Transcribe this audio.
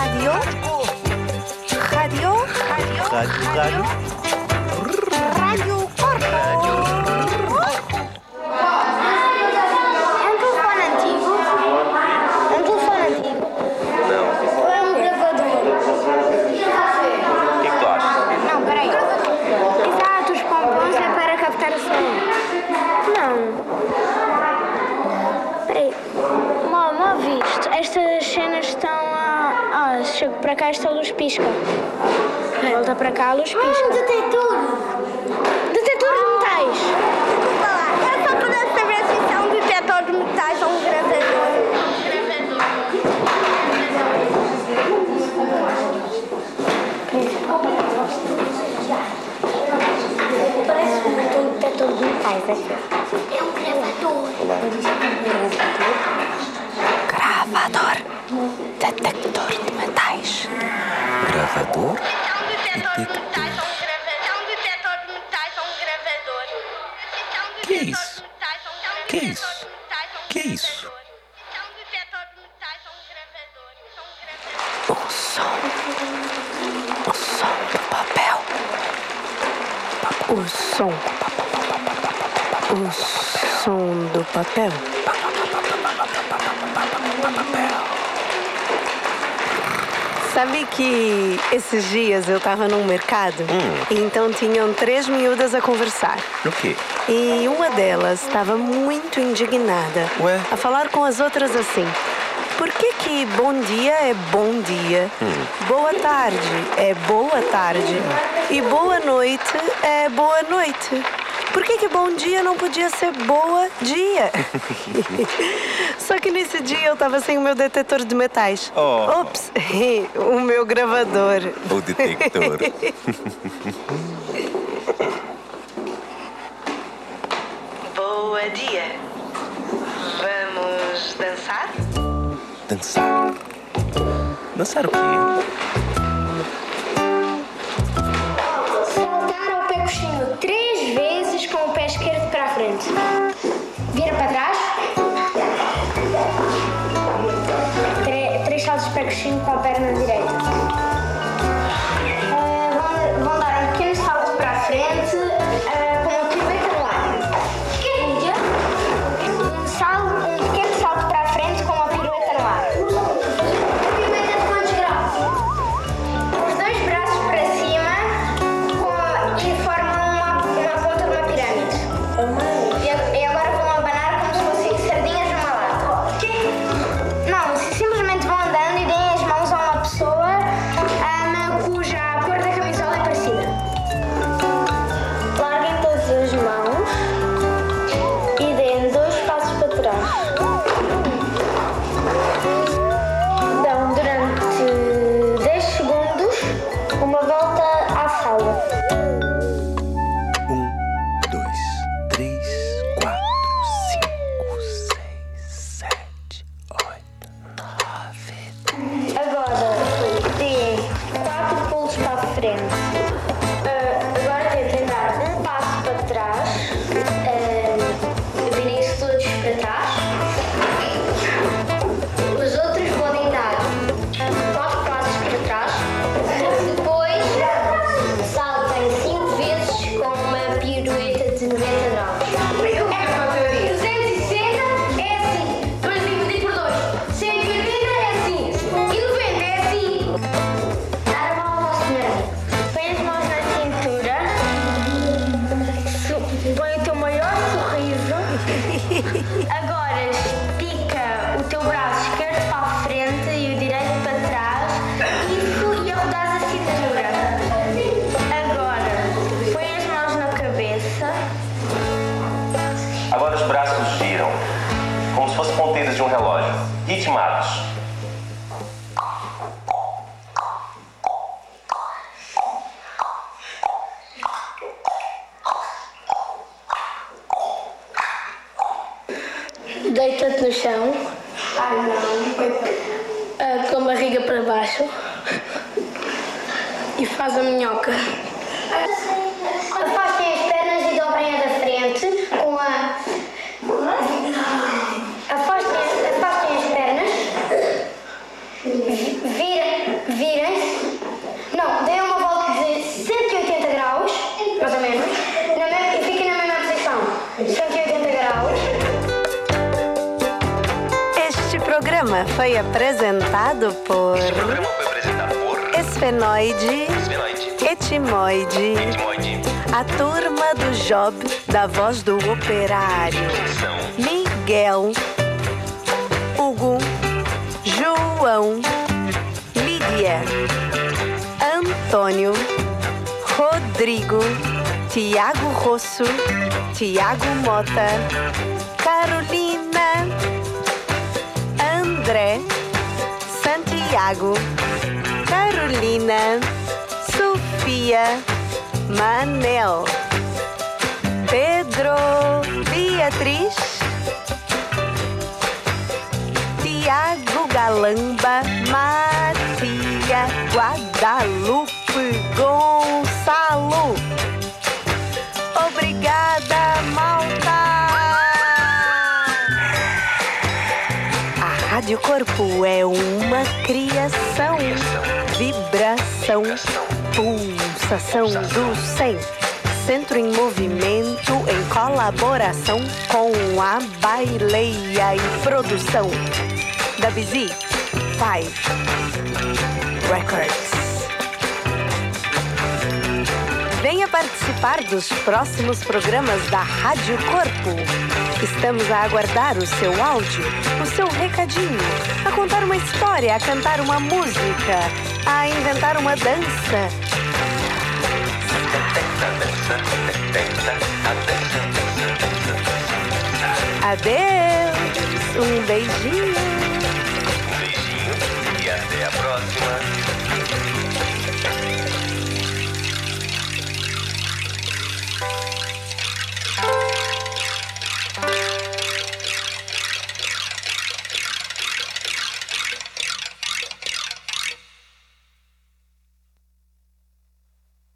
Rádio. Rádio. Rádio, rádio. Rádio Corpo. É um telefone antigo? É um telefone antigo? Não. Ou é um gravador? O que é tu achas? Não, peraí. Exato, os pompons é para captar o som. Não. Peraí. Mal, mal visto. Para cá esta luz pisca. Volta para cá a luz pisca. Ah, um detetor! Detetor de metais! Desculpa lá, é só para saber se é um detetor de metais ou um gravador. Parece um detetor de metais aqui. É um gravador. Gravador. Detector gravador. É um Que é isso? de um Que é isso? de um Que é isso? de um gravador. O som. O som do papel. O som. O som do papel. Sabe que esses dias eu tava num mercado e então tinham três miúdas a conversar. O quê? E uma delas estava muito indignada Ué? a falar com as outras assim. Por que que bom dia é bom dia, boa tarde é boa tarde e boa noite é boa noite? Por que que bom dia não podia ser boa dia? Só que nesse dia eu tava sem o meu detetor de metais. Oh. Ops, o meu gravador. O detector. Boa dia. Vamos dançar? Dançar. Dançar o quê? Três vezes com o pé esquerdo para a frente. Vira para trás. Três saltos pé coxinho com a perna direita. À sala. Um, dois, três, quatro, cinco, seis, sete, oito, nove. Agora deem 4 pulos para a frente. Deita-te no chão. Ah, com a barriga para baixo. E faz a minhoca. Afastem as programa foi apresentado por Esse programa foi apresentado por Esfenoide Esfenoide, Etimoide, Etimoide, a turma do Job da voz do operário. São, Miguel, Hugo, João, Lídia, Antônio, Rodrigo, Tiago Rosso, Tiago Mota, Santiago, Carolina, Sofia, Manel, Pedro, Beatriz, Tiago Galamba, Matia, Guadalupe, A Rádio Corpo é uma criação, vibração, pulsação do 100. Centro em movimento em colaboração com a Baileia e produção da Busy Five Records. Participar dos próximos programas da Rádio Corpo. Estamos a aguardar o seu áudio, o seu recadinho, a contar uma história, a cantar uma música, a inventar uma dança. Adeus, um beijinho.